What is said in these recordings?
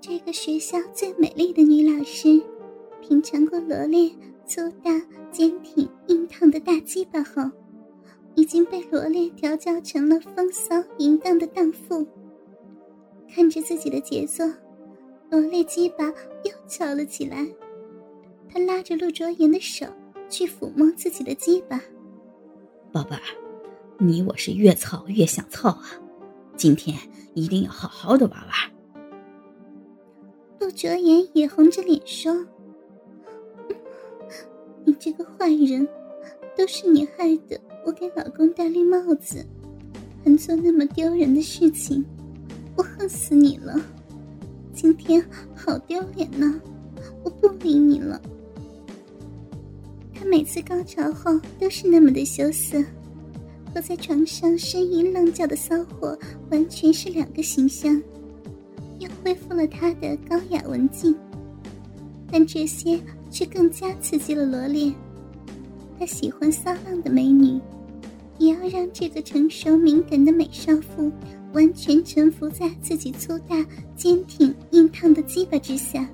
这个学校最美丽的女老师，品尝过罗列粗大、坚挺、硬烫的大鸡巴后，已经被罗列调教成了风骚淫荡的荡妇。看着自己的杰作，罗列鸡巴又翘了起来。他拉着陆卓言的手去抚摸自己的鸡巴。宝贝儿，你我是越操越想操啊！今天一定要好好的玩玩。陆哲言也红着脸说：“你这个坏人，都是你害的！我给老公戴绿帽子，还做那么丢人的事情，我恨死你了！今天好丢脸呐！我不理你了。”他每次高潮后都是那么的羞涩，和在床上呻吟浪叫的骚货完全是两个形象。又恢复了他的高雅文静，但这些却更加刺激了罗列。他喜欢骚浪的美女，也要让这个成熟敏感的美少妇完全臣服在自己粗大、坚挺、硬烫的鸡巴之下。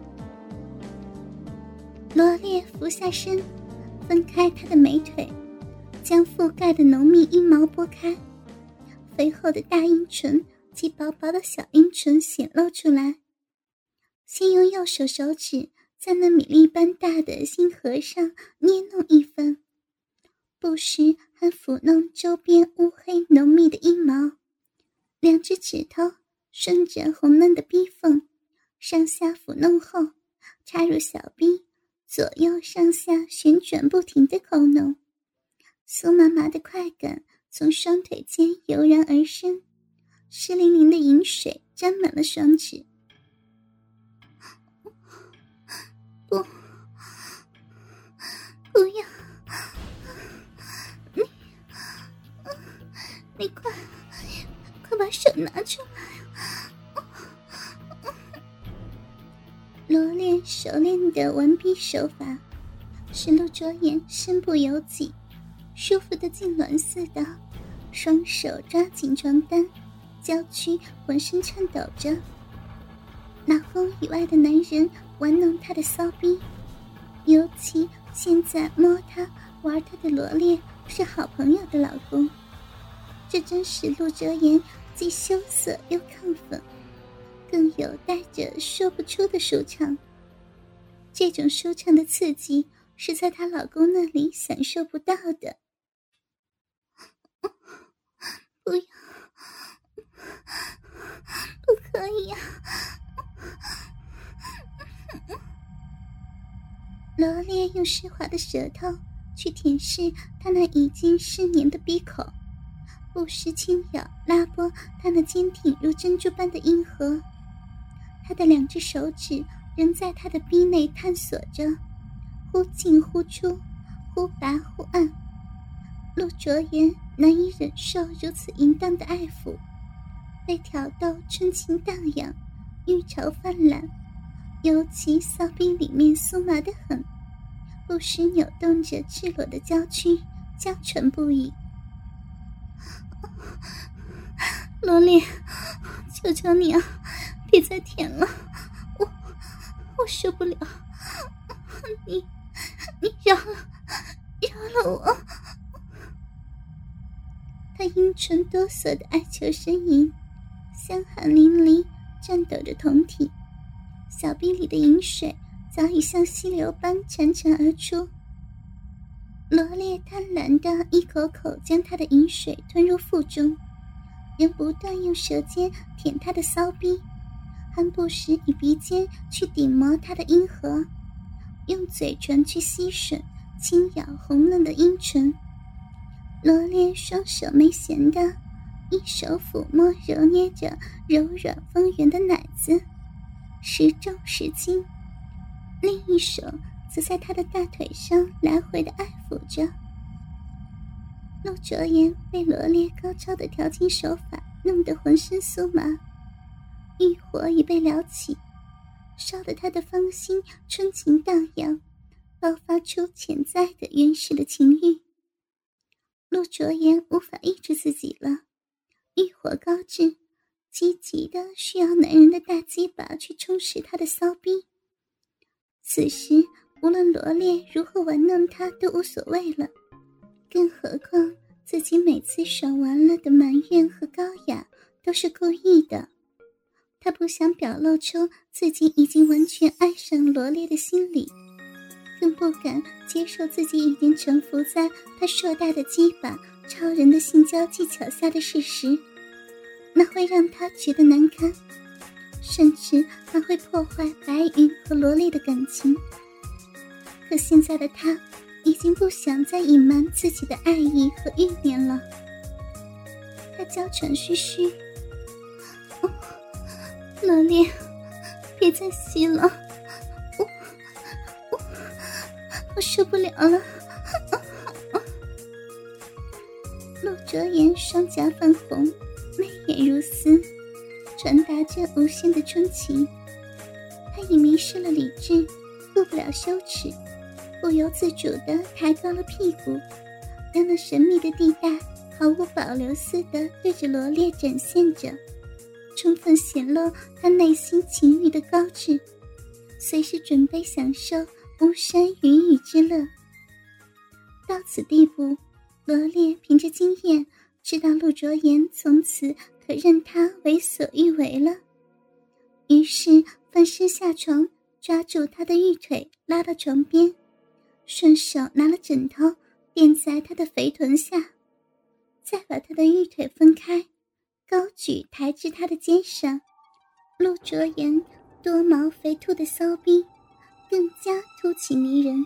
罗列俯下身，分开他的美腿，将覆盖的浓密阴毛拨开，肥厚的大阴唇。及薄薄的小阴唇显露出来，先用右手手指在那米粒般大的心河上捏弄一番，不时还抚弄周边乌黑浓密的阴毛，两只指头顺着红嫩的逼缝上下抚弄后，插入小逼，左右上下旋转不停的抠弄，酥麻麻的快感从双腿间油然而生。湿淋淋的饮水沾满了双指，不，不要！你，你快，快把手拿出来！罗练熟练的完逼手法，使陆卓言身不由己，舒服的痉挛似的，双手抓紧床单。娇躯浑身颤抖着，那风以外的男人玩弄她的骚逼，尤其现在摸她玩她的罗列是好朋友的老公，这真是陆哲言既羞涩又亢奋，更有带着说不出的舒畅。这种舒畅的刺激是在她老公那里享受不到的。不要。不可以啊！罗列用湿滑的舌头去舔舐他那已经湿黏的鼻口，不时轻咬拉拨他那坚挺如珍珠般的阴核。他的两只手指仍在他的鼻内探索着，忽进忽出，忽拔忽按。陆卓言难以忍受如此淫荡的爱抚。被挑逗，春情荡漾，欲潮泛滥，尤其骚逼里面酥麻的很，不时扭动着赤裸的娇躯，娇喘不已。罗莉，求求你啊，别再舔了，我我受不了，你你饶了饶了我！他阴唇哆嗦的哀求呻吟。香汗淋漓，颤抖着酮体，小臂里的饮水早已像溪流般潺潺而出。罗列贪婪的一口口将他的饮水吞入腹中，仍不断用舌尖舔他的骚逼，还不时以鼻尖去顶磨他的阴核，用嘴唇去吸吮、轻咬红嫩的阴唇。罗列双手没闲的。一手抚摸、揉捏着柔软丰圆的奶子，时重时轻；另一手则在他的大腿上来回的爱抚着。陆卓言被罗列高超的调情手法弄得浑身酥麻，欲火已被撩起，烧得他的芳心春情荡漾，爆发出潜在的原始的情欲。陆卓言无法抑制自己了。欲火高炽，积极的需要男人的大鸡巴去充实她的骚逼。此时，无论罗列如何玩弄她都无所谓了，更何况自己每次爽完了的埋怨和高雅都是故意的。他不想表露出自己已经完全爱上罗列的心理，更不敢接受自己已经臣服在他硕大的鸡巴、超人的性交技巧下的事实。那会让他觉得难堪，甚至还会破坏白云和萝莉的感情。可现在的他，已经不想再隐瞒自己的爱意和欲念了。他娇喘吁吁：“罗莉，别再吸了，我我我受不了了。”陆哲言双颊泛红。眉眼如丝，传达着无限的钟情。他已迷失了理智，顾不了羞耻，不由自主地抬高了屁股，让那神秘的地带毫无保留似的对着罗列展现着，充分显露他内心情欲的高致，随时准备享受巫山云雨之乐。到此地步，罗列凭着经验。知道陆卓言从此可任他为所欲为了，于是翻身下床，抓住他的玉腿，拉到床边，顺手拿了枕头垫在他的肥臀下，再把他的玉腿分开，高举抬至他的肩上。陆卓言多毛肥兔的骚逼更加凸起迷人，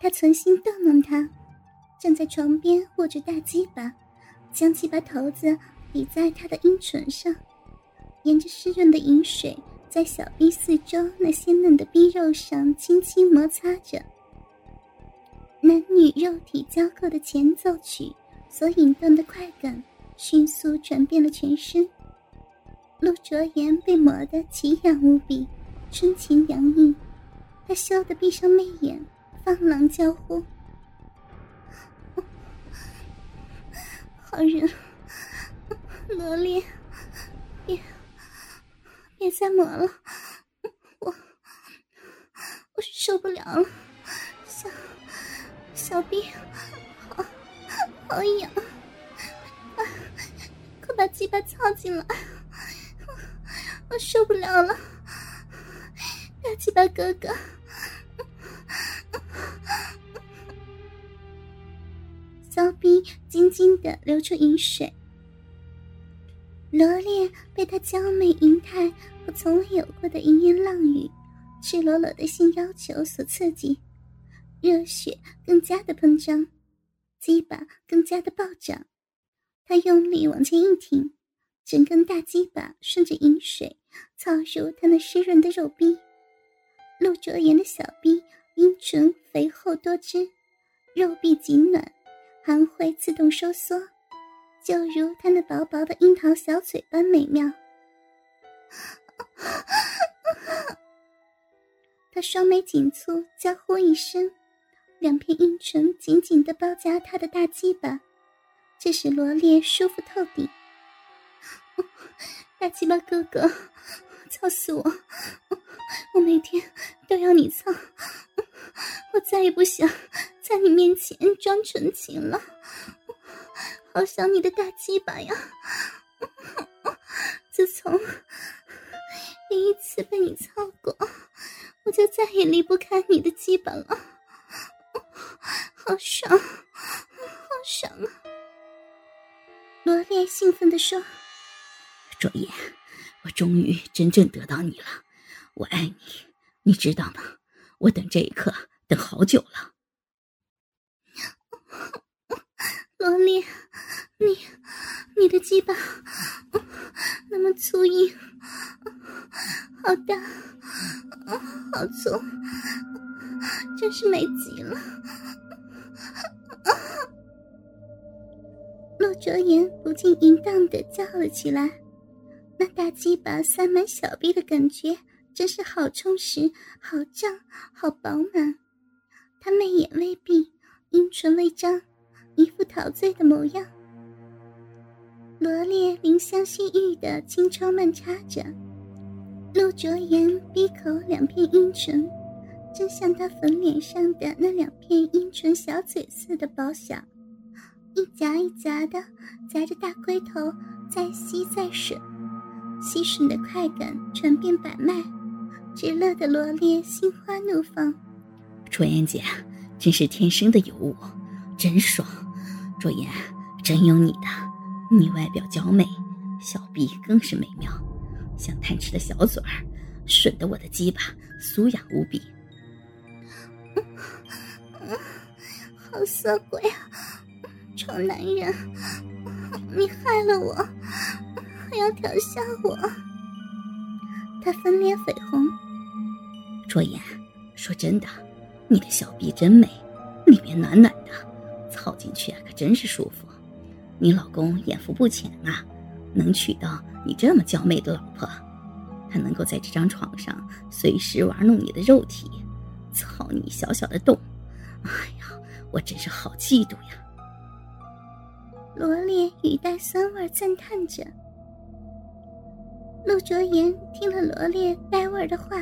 他存心逗弄他，站在床边握着大鸡巴。将鸡巴头子抵在他的阴唇上，沿着湿润的饮水，在小臂四周那鲜嫩的逼肉上轻轻摩擦着。男女肉体交媾的前奏曲所引动的快感，迅速传遍了全身。陆卓言被磨得奇痒无比，春情洋溢，他羞得闭上媚眼，放浪娇呼。好人，萝莉，别别再磨了，我我受不了了，小小臂好好痒，快把鸡巴操进来，我受不了了，大鸡巴哥哥。骚逼晶晶的流出饮水，罗列被他娇媚银态和从未有过的淫言浪语、赤裸裸的性要求所刺激，热血更加的膨胀，鸡巴更加的暴涨。他用力往前一挺，整根大鸡巴顺着饮水操入他那湿润的肉壁。陆卓言的小臂阴唇肥厚多汁，肉壁紧暖。还会自动收缩，就如他那薄薄的樱桃小嘴般美妙。他双眉紧蹙，娇呼一声，两片阴唇紧紧的包夹他的大鸡巴，这使罗列舒服透顶。大鸡巴哥哥，操死我！我每天都要你操，我再也不想。在你面前装纯情了，好想你的大鸡巴呀！自从第一次被你操过，我就再也离不开你的鸡巴了，好爽，好爽啊！罗列兴奋地说：“卓言，我终于真正得到你了，我爱你，你知道吗？我等这一刻等好久了。”罗莉，你你的鸡巴那么粗硬，好大，好粗，真是美极了。陆卓言不禁淫荡的叫了起来，那大鸡巴塞满小臂的感觉真是好充实、好胀、好饱满。他媚眼微闭。阴唇微张。一副陶醉的模样。罗列怜香惜玉的轻抽慢插着，陆卓言闭口两片阴唇，正像他粉脸上的那两片阴唇小嘴似的薄小，一夹一夹的夹着大龟头，再吸再吮，吸吮的快感传遍百脉，直乐得罗列心花怒放。卓言姐，真是天生的尤物，真爽！卓言，真有你的。你外表娇美，小臂更是美妙，像贪吃的小嘴儿，吮得我的鸡巴酥痒无比。好色鬼啊！臭男人，你害了我，还要调笑我。他粉脸绯红。卓言，说真的，你的小臂真美，里面暖暖的，操进去真是舒服。你老公眼福不浅啊，能娶到你这么娇媚的老婆，他能够在这张床上随时玩弄你的肉体，操你小小的洞！哎呀，我真是好嫉妒呀！罗列语带酸味赞叹着。陆卓言听了罗列带味的话，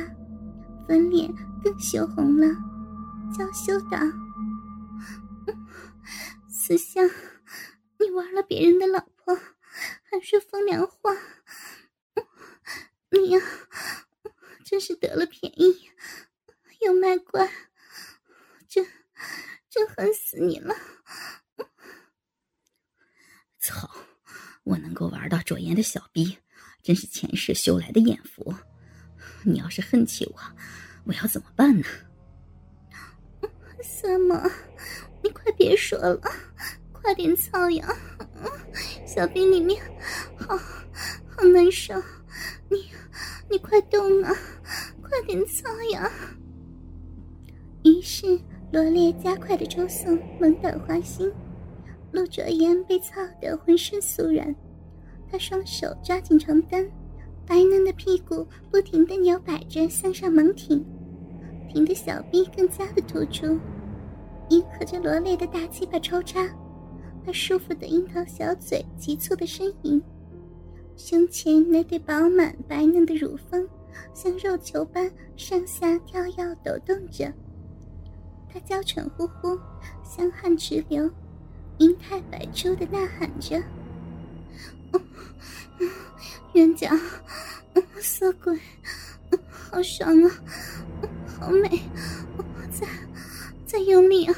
粉脸更羞红了，娇羞道：“思香。”你玩了别人的老婆，还说风凉话，你呀，真是得了便宜又卖乖，真真恨死你了！操，我能够玩到卓言的小逼，真是前世修来的眼福。你要是恨起我，我要怎么办呢？三毛，你快别说了。快点操呀！小兵里面好好难受，你你快动啊！快点操呀！于是罗烈加快的抽送，猛打花心。陆卓言被操得浑身酥软，他双手抓紧床单，白嫩的屁股不停的扭摆着向上猛挺，挺的小臂更加的突出，迎合着罗列的大鸡巴抽插。那舒服的樱桃小嘴，急促的呻吟，胸前那对饱满白嫩的乳峰，像肉球般上下跳跃抖动着。他娇喘呼呼，香汗直流，银态百出的呐喊着：“冤家，色鬼，好爽啊，好美！再用力啊！”